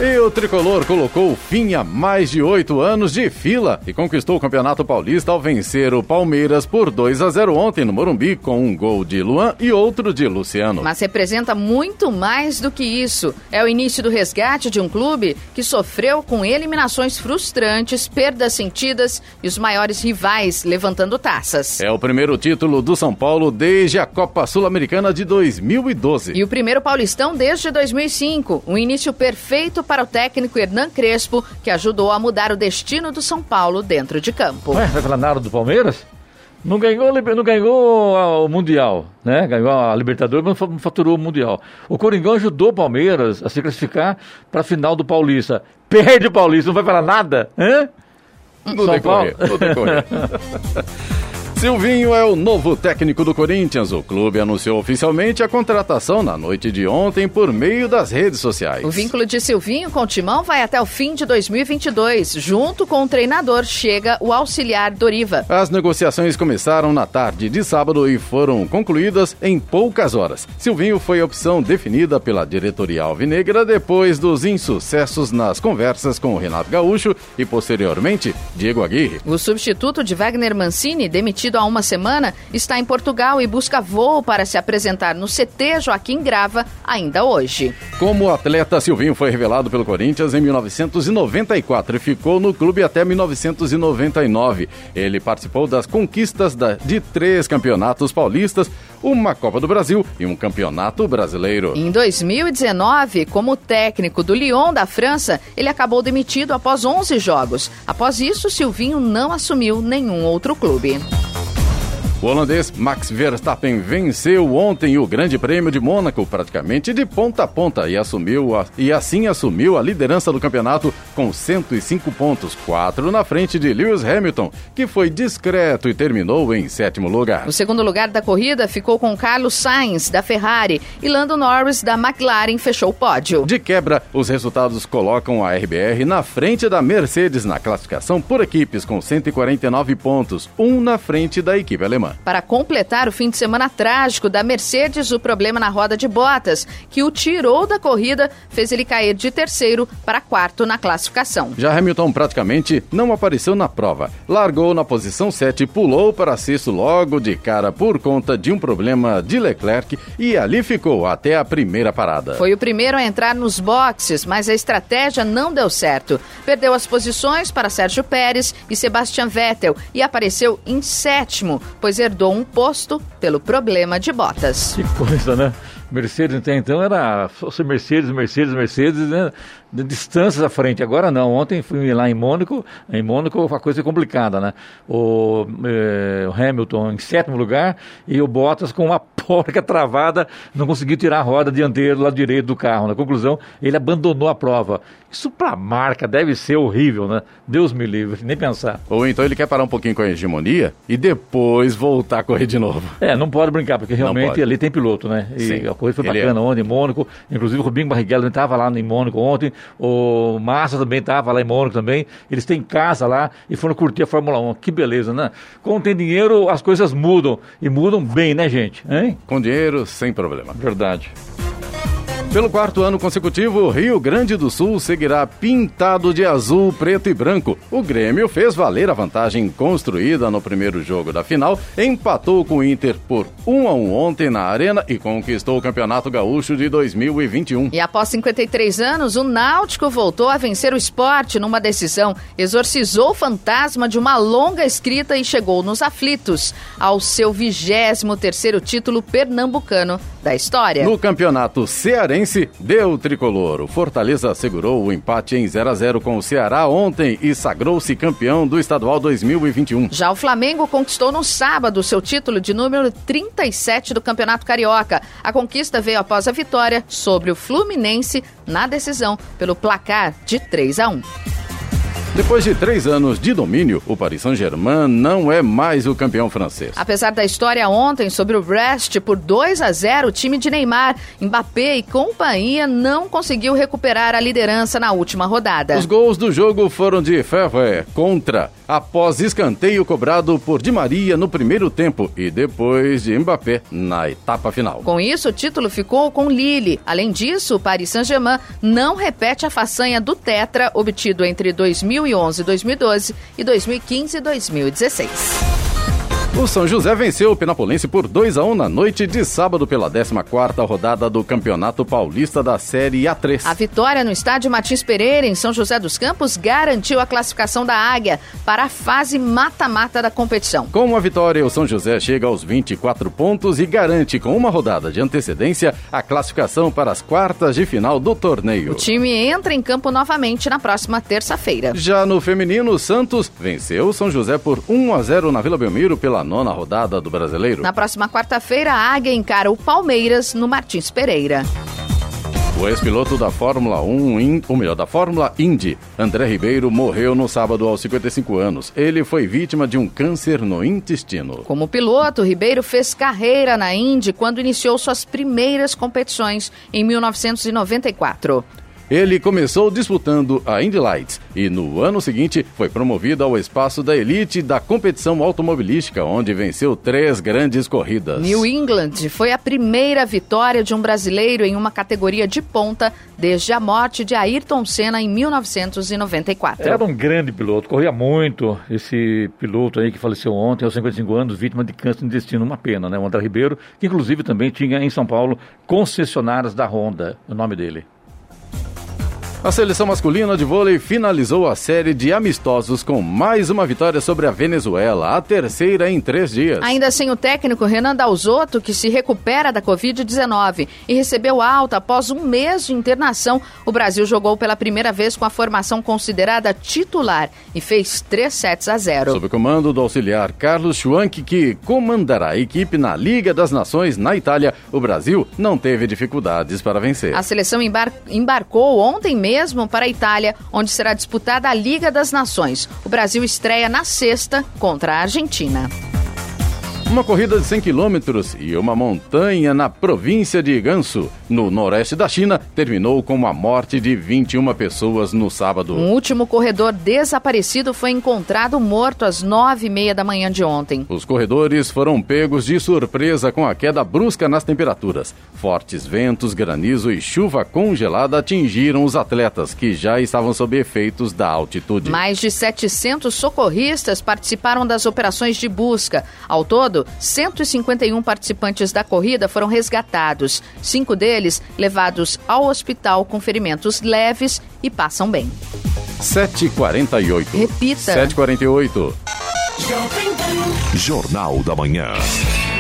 E o tricolor colocou fim a mais de oito anos de fila e conquistou o Campeonato Paulista ao vencer o Palmeiras por 2 a 0 ontem no Morumbi, com um gol de Luan e outro de Luciano. Mas representa muito mais do que isso. É o início do resgate de um clube que sofreu com eliminações frustrantes, perdas sentidas e os maiores rivais levantando taças. É o primeiro título do São Paulo desde a Copa Sul-Americana de 2012. E o primeiro Paulistão desde 2005. Um início perfeito para o técnico Hernan Crespo, que ajudou a mudar o destino do São Paulo dentro de campo. Ué, vai falar nada do Palmeiras? Não ganhou, não ganhou o Mundial, né? Ganhou a Libertadores, mas não faturou o Mundial. O Coringão ajudou o Palmeiras a se classificar para a final do Paulista. Perde o Paulista, não vai falar nada, hein? No São decorrer, Paulo? no decorrer. *laughs* Silvinho é o novo técnico do Corinthians. O clube anunciou oficialmente a contratação na noite de ontem por meio das redes sociais. O vínculo de Silvinho com o Timão vai até o fim de 2022. Junto com o treinador chega o auxiliar Doriva. As negociações começaram na tarde de sábado e foram concluídas em poucas horas. Silvinho foi a opção definida pela diretoria alvinegra depois dos insucessos nas conversas com o Renato Gaúcho e posteriormente Diego Aguirre. O substituto de Wagner Mancini, demitido demitido há uma semana, está em Portugal e busca voo para se apresentar no CT Joaquim Grava ainda hoje. Como atleta, Silvinho foi revelado pelo Corinthians em 1994 e ficou no clube até 1999. Ele participou das conquistas de três campeonatos paulistas, uma Copa do Brasil e um Campeonato Brasileiro. Em 2019, como técnico do Lyon da França, ele acabou demitido após 11 jogos. Após isso, Silvinho não assumiu nenhum outro clube. O holandês Max Verstappen venceu ontem o Grande Prêmio de Mônaco praticamente de ponta a ponta e assumiu a, e assim assumiu a liderança do campeonato com 105 pontos, quatro na frente de Lewis Hamilton, que foi discreto e terminou em sétimo lugar. O segundo lugar da corrida ficou com Carlos Sainz da Ferrari e Lando Norris da McLaren fechou o pódio. De quebra, os resultados colocam a RBR na frente da Mercedes na classificação por equipes com 149 pontos, um na frente da equipe alemã. Para completar o fim de semana trágico da Mercedes, o problema na roda de Bottas, que o tirou da corrida, fez ele cair de terceiro para quarto na classificação. Já Hamilton praticamente não apareceu na prova. Largou na posição 7 e pulou para sexto logo de cara por conta de um problema de Leclerc e ali ficou até a primeira parada. Foi o primeiro a entrar nos boxes, mas a estratégia não deu certo. Perdeu as posições para Sérgio Pérez e Sebastian Vettel e apareceu em sétimo, pois herdou um posto pelo problema de botas. Que coisa, né? Mercedes até então era Mercedes, Mercedes, Mercedes, né? De distâncias à frente. Agora não. Ontem fui lá em Mônaco. Em Mônaco a coisa é complicada, né? O, eh, o Hamilton em sétimo lugar e o Bottas com uma *laughs* porca travada, não conseguiu tirar a roda dianteira do lado direito do carro. Na conclusão, ele abandonou a prova. Isso para marca deve ser horrível, né? Deus me livre, nem pensar. Ou então ele quer parar um pouquinho com a hegemonia e depois voltar a correr de novo. É, não pode brincar, porque realmente ali tem piloto, né? E Sim, a corrida foi bacana é. ontem em Mônaco. Inclusive o Rubinho Barrichello estava lá em Mônaco ontem. O Massa também estava lá em Mônaco também. Eles têm casa lá e foram curtir a Fórmula 1. Que beleza, né? Quando tem dinheiro, as coisas mudam. E mudam bem, né, gente? Hein? Com dinheiro, sem problema. Verdade. Pelo quarto ano consecutivo, Rio Grande do Sul seguirá pintado de azul, preto e branco. O Grêmio fez valer a vantagem construída no primeiro jogo da final, empatou com o Inter por 1 a 1 ontem na Arena e conquistou o Campeonato Gaúcho de 2021. E após 53 anos, o Náutico voltou a vencer o esporte numa decisão, exorcizou o fantasma de uma longa escrita e chegou nos aflitos ao seu 23 terceiro título pernambucano da história. No Campeonato Cearense Cearense deu tricolor. O Fortaleza segurou o empate em 0 a 0 com o Ceará ontem e sagrou-se campeão do estadual 2021. Já o Flamengo conquistou no sábado seu título de número 37 do Campeonato Carioca. A conquista veio após a vitória sobre o Fluminense na decisão pelo placar de 3 a 1. Depois de três anos de domínio, o Paris Saint-Germain não é mais o campeão francês. Apesar da história ontem sobre o Brest por 2 a 0, o time de Neymar, Mbappé e companhia não conseguiu recuperar a liderança na última rodada. Os gols do jogo foram de Ferrer contra, após escanteio cobrado por Di Maria no primeiro tempo e depois de Mbappé na etapa final. Com isso, o título ficou com Lille. Além disso, o Paris Saint-Germain não repete a façanha do Tetra obtido entre 2000 2011, 2012 e 2015 e 2016. O São José venceu o Penapolense por 2 a 1 na noite de sábado pela 14ª rodada do Campeonato Paulista da Série A3. A vitória no estádio Martins Pereira, em São José dos Campos, garantiu a classificação da Águia para a fase mata-mata da competição. Com a vitória, o São José chega aos 24 pontos e garante com uma rodada de antecedência a classificação para as quartas de final do torneio. O time entra em campo novamente na próxima terça-feira. Já no feminino, o Santos venceu o São José por 1 a 0 na Vila Belmiro pela nona rodada do Brasileiro. Na próxima quarta-feira, a Águia encara o Palmeiras no Martins Pereira. O ex-piloto da Fórmula 1, ou melhor, da Fórmula Indy, André Ribeiro, morreu no sábado aos 55 anos. Ele foi vítima de um câncer no intestino. Como piloto, Ribeiro fez carreira na Indy quando iniciou suas primeiras competições em 1994. Ele começou disputando a Indy Lights e no ano seguinte foi promovido ao espaço da elite da competição automobilística, onde venceu três grandes corridas. New England foi a primeira vitória de um brasileiro em uma categoria de ponta desde a morte de Ayrton Senna em 1994. Era um grande piloto, corria muito. Esse piloto aí que faleceu ontem, aos 55 anos, vítima de câncer de destino, uma pena, né? O André Ribeiro, que inclusive também tinha em São Paulo concessionárias da Honda, o nome dele. A seleção masculina de vôlei finalizou a série de amistosos com mais uma vitória sobre a Venezuela, a terceira em três dias. Ainda sem o técnico Renan Dalzotto, que se recupera da Covid-19 e recebeu alta após um mês de internação, o Brasil jogou pela primeira vez com a formação considerada titular e fez 3 sets a 0. Sob o comando do auxiliar Carlos Schwank, que comandará a equipe na Liga das Nações na Itália, o Brasil não teve dificuldades para vencer. A seleção embar embarcou ontem mesmo mesmo para a Itália, onde será disputada a Liga das Nações. O Brasil estreia na sexta contra a Argentina. Uma corrida de 100 quilômetros e uma montanha na província de Gansu, no noroeste da China, terminou com a morte de 21 pessoas no sábado. Um último corredor desaparecido foi encontrado morto às nove e meia da manhã de ontem. Os corredores foram pegos de surpresa com a queda brusca nas temperaturas. Fortes ventos, granizo e chuva congelada atingiram os atletas, que já estavam sob efeitos da altitude. Mais de 700 socorristas participaram das operações de busca. Ao todo, todo, 151 participantes da corrida foram resgatados, cinco deles levados ao hospital com ferimentos leves e passam bem. 748. Repita. 748. Jornal da Manhã.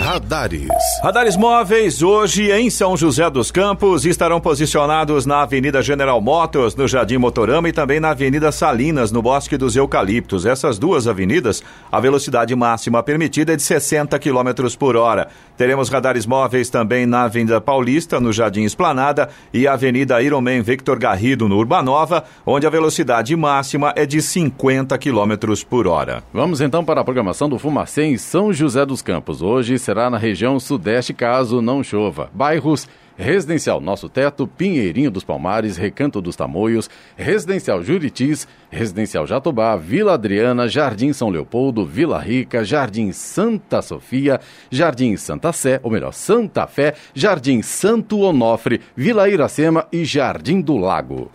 Radares. Radares móveis hoje em São José dos Campos estarão posicionados na Avenida General Motors, no Jardim Motorama e também na Avenida Salinas, no Bosque dos Eucaliptos. Essas duas avenidas, a velocidade máxima permitida é de 60 km por hora. Teremos radares móveis também na Avenida Paulista, no Jardim Esplanada e Avenida Ironman Victor Garrido, no Urbanova, onde a velocidade máxima é de 50 km por hora. Vamos então para a programação do Fumacê em São José dos Campos. Hoje será na região sudeste, caso não chova. Bairros Residencial Nosso Teto, Pinheirinho dos Palmares, Recanto dos Tamoios, Residencial Juritis, Residencial Jatobá, Vila Adriana, Jardim São Leopoldo, Vila Rica, Jardim Santa Sofia, Jardim Santa Sé, ou melhor, Santa Fé, Jardim Santo Onofre, Vila Iracema e Jardim do Lago.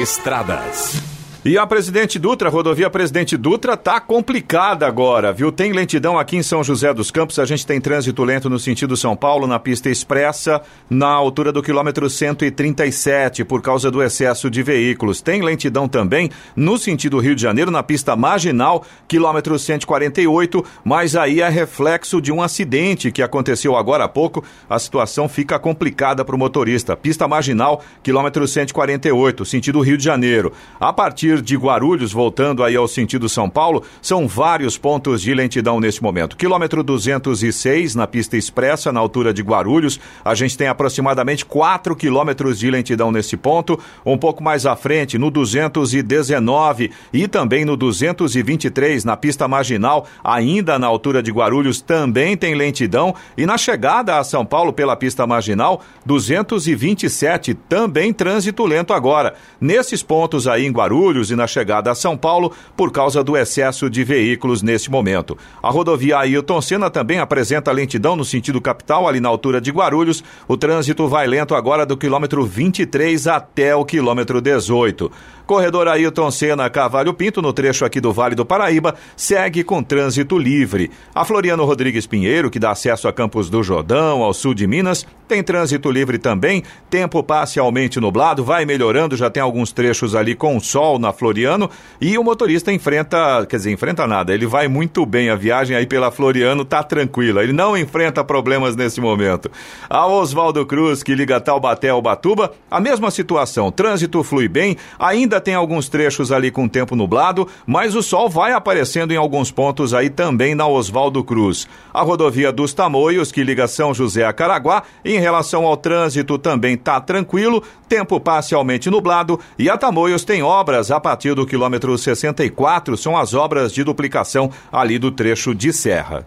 Estradas. E a Presidente Dutra, rodovia Presidente Dutra, tá complicada agora, viu? Tem lentidão aqui em São José dos Campos, a gente tem trânsito lento no sentido São Paulo, na pista expressa, na altura do quilômetro 137, por causa do excesso de veículos. Tem lentidão também no sentido Rio de Janeiro, na pista marginal, quilômetro 148, mas aí é reflexo de um acidente que aconteceu agora há pouco. A situação fica complicada para o motorista. Pista marginal, quilômetro 148, sentido Rio de Janeiro. A partir partir de Guarulhos, voltando aí ao sentido São Paulo, são vários pontos de lentidão neste momento. Quilômetro 206 na pista expressa, na altura de Guarulhos, a gente tem aproximadamente 4 quilômetros de lentidão nesse ponto. Um pouco mais à frente, no 219 e também no 223, na pista marginal, ainda na altura de Guarulhos, também tem lentidão. E na chegada a São Paulo pela pista marginal, 227, também trânsito lento agora. Nesses pontos aí em Guarulhos e na chegada a São Paulo, por causa do excesso de veículos nesse momento. A rodovia Ailton Senna também apresenta lentidão no sentido capital, ali na altura de Guarulhos. O trânsito vai lento agora do quilômetro 23 até o quilômetro 18. Corredor Ailton Senna Cavalho Pinto, no trecho aqui do Vale do Paraíba, segue com trânsito livre. A Floriano Rodrigues Pinheiro, que dá acesso a Campos do Jordão, ao sul de Minas, tem trânsito livre também. Tempo parcialmente nublado, vai melhorando, já tem alguns trechos ali com sol na Floriano. E o motorista enfrenta, quer dizer, enfrenta nada, ele vai muito bem. A viagem aí pela Floriano tá tranquila, ele não enfrenta problemas nesse momento. A Oswaldo Cruz, que liga Taubaté ao Batuba, a mesma situação, trânsito flui bem, ainda tem alguns trechos ali com tempo nublado, mas o sol vai aparecendo em alguns pontos aí também na Oswaldo Cruz. A rodovia dos Tamoios, que liga São José a Caraguá, em relação ao trânsito também está tranquilo, tempo parcialmente nublado e a Tamoios tem obras a partir do quilômetro 64, são as obras de duplicação ali do trecho de serra.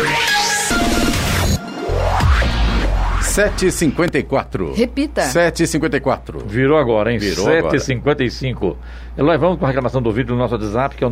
Yeah. 7h54. Repita. 7h54. Virou agora, hein? Virou 7h55. Eloy, vamos com a reclamação do vídeo no nosso WhatsApp, que é o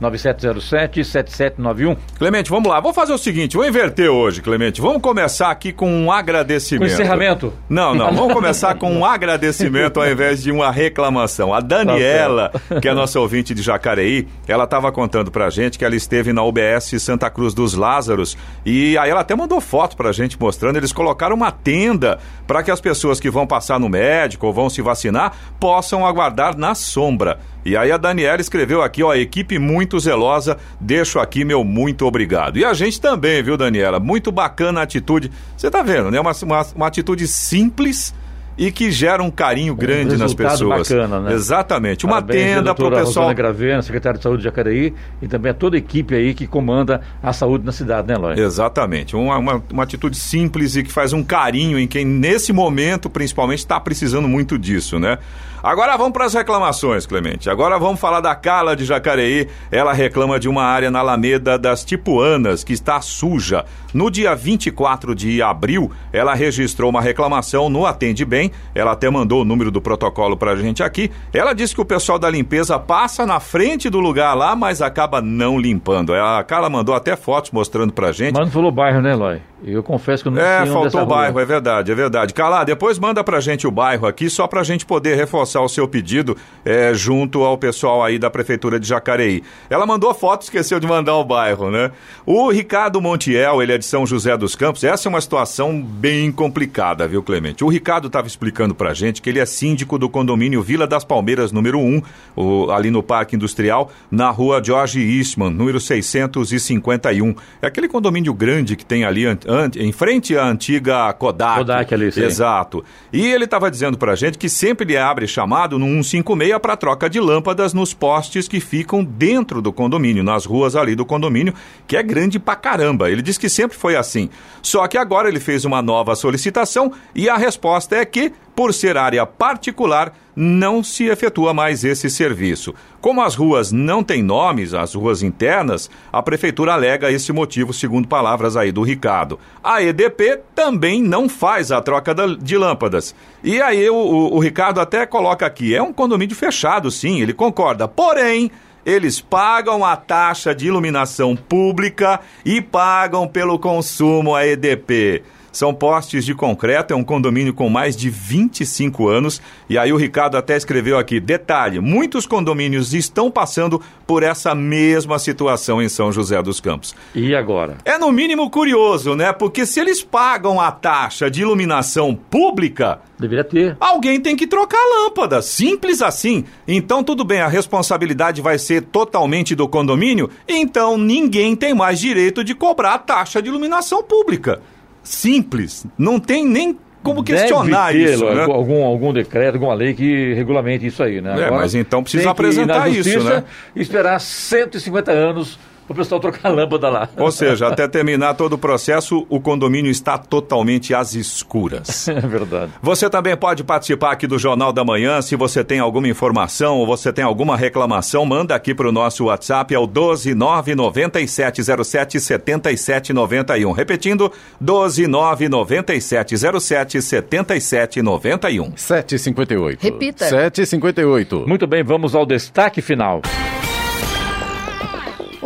99707-7791. Clemente, vamos lá. Vou fazer o seguinte, vou inverter hoje, Clemente. Vamos começar aqui com um agradecimento. Com encerramento? Não, não. Vamos começar com um *laughs* agradecimento ao invés de uma reclamação. A Daniela, que é nossa ouvinte de Jacareí, ela estava contando pra gente que ela esteve na UBS Santa Cruz dos Lázaros e aí ela até mandou foto pra gente mostrando, eles colocaram uma tenda para que as pessoas que vão passar no médico ou vão se vacinar possam aguardar na sombra. E aí a Daniela escreveu aqui, ó, equipe muito zelosa, deixo aqui meu muito obrigado. E a gente também, viu, Daniela? Muito bacana a atitude. Você tá vendo, né? Uma, uma, uma atitude simples e que gera um carinho grande um nas pessoas. bacana, né? Exatamente. Uma Parabéns, tenda para o pessoal. Gravena, secretária de Saúde de Jacareí, e também a toda a equipe aí que comanda a saúde na cidade, né, Eloy? Exatamente. Uma, uma, uma atitude simples e que faz um carinho em quem, nesse momento, principalmente, está precisando muito disso, né? Agora vamos para as reclamações, Clemente. Agora vamos falar da Carla de Jacareí. Ela reclama de uma área na Alameda das Tipuanas que está suja. No dia 24 de abril, ela registrou uma reclamação no Atende Bem. Ela até mandou o número do protocolo para a gente aqui. Ela disse que o pessoal da limpeza passa na frente do lugar lá, mas acaba não limpando. A Carla mandou até fotos mostrando para a gente. Mas não falou bairro, né, Eloy? Eu confesso que eu não sei É, faltou o rua. bairro, é verdade, é verdade. Carla, depois manda pra gente o bairro aqui, só pra gente poder reforçar o seu pedido é, junto ao pessoal aí da Prefeitura de Jacareí. Ela mandou foto, esqueceu de mandar o bairro, né? O Ricardo Montiel, ele é de São José dos Campos, essa é uma situação bem complicada, viu, Clemente? O Ricardo estava explicando pra gente que ele é síndico do condomínio Vila das Palmeiras, número 1, o, ali no Parque Industrial, na rua George Eastman, número 651. É aquele condomínio grande que tem ali an- an- em frente à antiga Kodak. Kodak ali, sim. Exato. E ele estava dizendo pra gente que sempre ele abre chamado no 156 para troca de lâmpadas nos postes que ficam dentro do condomínio, nas ruas ali do condomínio, que é grande pra caramba. Ele diz que sempre foi assim. Só que agora ele fez uma nova solicitação e a resposta é que, por ser área particular, não se efetua mais esse serviço. Como as ruas não têm nomes, as ruas internas, a prefeitura alega esse motivo, segundo palavras aí do Ricardo. A EDP também não faz a troca de lâmpadas. E aí o, o- o Ricardo até coloca aqui, é um condomínio fechado, sim, ele concorda. Porém, eles pagam a taxa de iluminação pública e pagam pelo consumo a EDP. São postes de concreto, é um condomínio com mais de 25 anos. E aí o Ricardo até escreveu aqui: detalhe, muitos condomínios estão passando por essa mesma situação em São José dos Campos. E agora? É no mínimo curioso, né? Porque se eles pagam a taxa de iluminação pública. Deveria ter. Alguém tem que trocar a lâmpada. Simples assim. Então, tudo bem, a responsabilidade vai ser totalmente do condomínio. Então, ninguém tem mais direito de cobrar a taxa de iluminação pública. Simples. Não tem nem como questionar Deve ter isso, né? algum, algum decreto, alguma lei que regulamente isso aí, né? É, mas então precisa apresentar isso, né? Esperar 150 anos o pessoal trocar a lâmpada lá. Ou seja, até terminar todo o processo, o condomínio está totalmente às escuras. *laughs* É verdade. Você também pode participar aqui do Jornal da Manhã. Se você tem alguma informação ou você tem alguma reclamação, manda aqui para o nosso WhatsApp, é o 12997077791. Repetindo, 12997077791. 7h58. Repita. 7h58. Muito bem, vamos ao destaque final.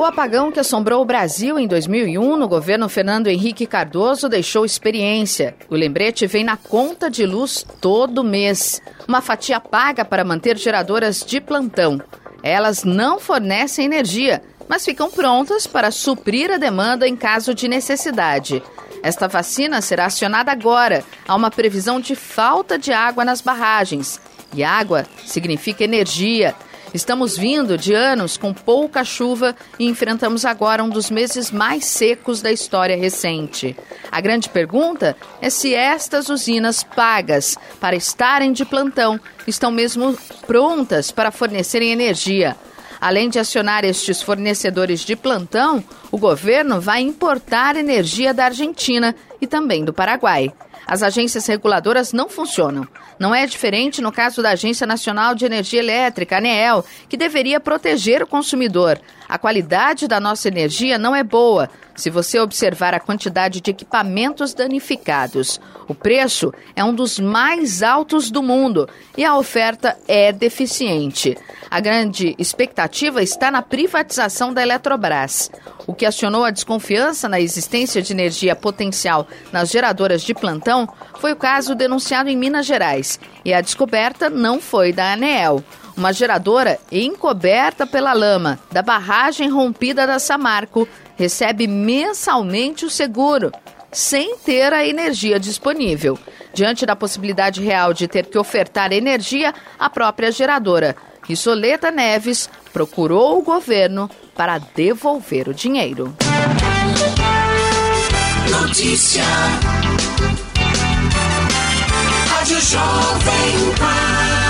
O apagão que assombrou o Brasil em 2001 no governo Fernando Henrique Cardoso deixou experiência. O lembrete vem na conta de luz todo mês. Uma fatia paga para manter geradoras de plantão. Elas não fornecem energia, mas ficam prontas para suprir a demanda em caso de necessidade. Esta vacina será acionada agora. Há uma previsão de falta de água nas barragens. E água significa energia. Estamos vindo de anos com pouca chuva e enfrentamos agora um dos meses mais secos da história recente. A grande pergunta é se estas usinas pagas para estarem de plantão estão mesmo prontas para fornecerem energia. Além de acionar estes fornecedores de plantão, o governo vai importar energia da Argentina e também do Paraguai. As agências reguladoras não funcionam. Não é diferente no caso da Agência Nacional de Energia Elétrica, ANEEL, que deveria proteger o consumidor. A qualidade da nossa energia não é boa se você observar a quantidade de equipamentos danificados. O preço é um dos mais altos do mundo e a oferta é deficiente. A grande expectativa está na privatização da Eletrobras. O que acionou a desconfiança na existência de energia potencial nas geradoras de plantão foi o caso denunciado em Minas Gerais. E a descoberta não foi da ANEEL. Uma geradora encoberta pela lama da barragem rompida da Samarco recebe mensalmente o seguro, sem ter a energia disponível. Diante da possibilidade real de ter que ofertar energia, a própria geradora, Rissoleta Neves, procurou o para devolver o dinheiro. Notícia. Rádio Jovem Pan.